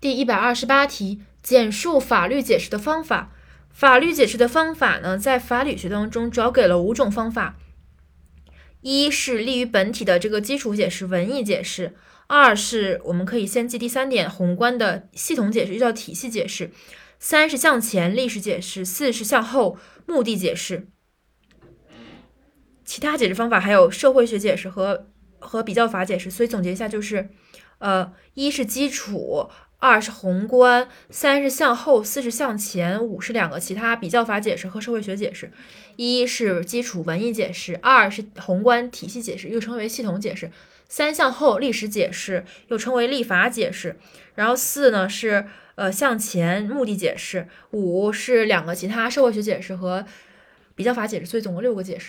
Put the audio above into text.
第一百二十八题，简述法律解释的方法。法律解释的方法呢，在法理学当中主要给了五种方法：一是利于本体的这个基础解释、文义解释；二是我们可以先记第三点，宏观的系统解释又叫体系解释；三是向前历史解释；四是向后目的解释。其他解释方法还有社会学解释和和比较法解释。所以总结一下就是，呃，一是基础。二是宏观，三是向后，四是向前，五是两个其他比较法解释和社会学解释。一是基础文艺解释，二是宏观体系解释，又称为系统解释。三向后历史解释，又称为立法解释。然后四呢是呃向前目的解释，五是两个其他社会学解释和比较法解释。所以总共六个解释。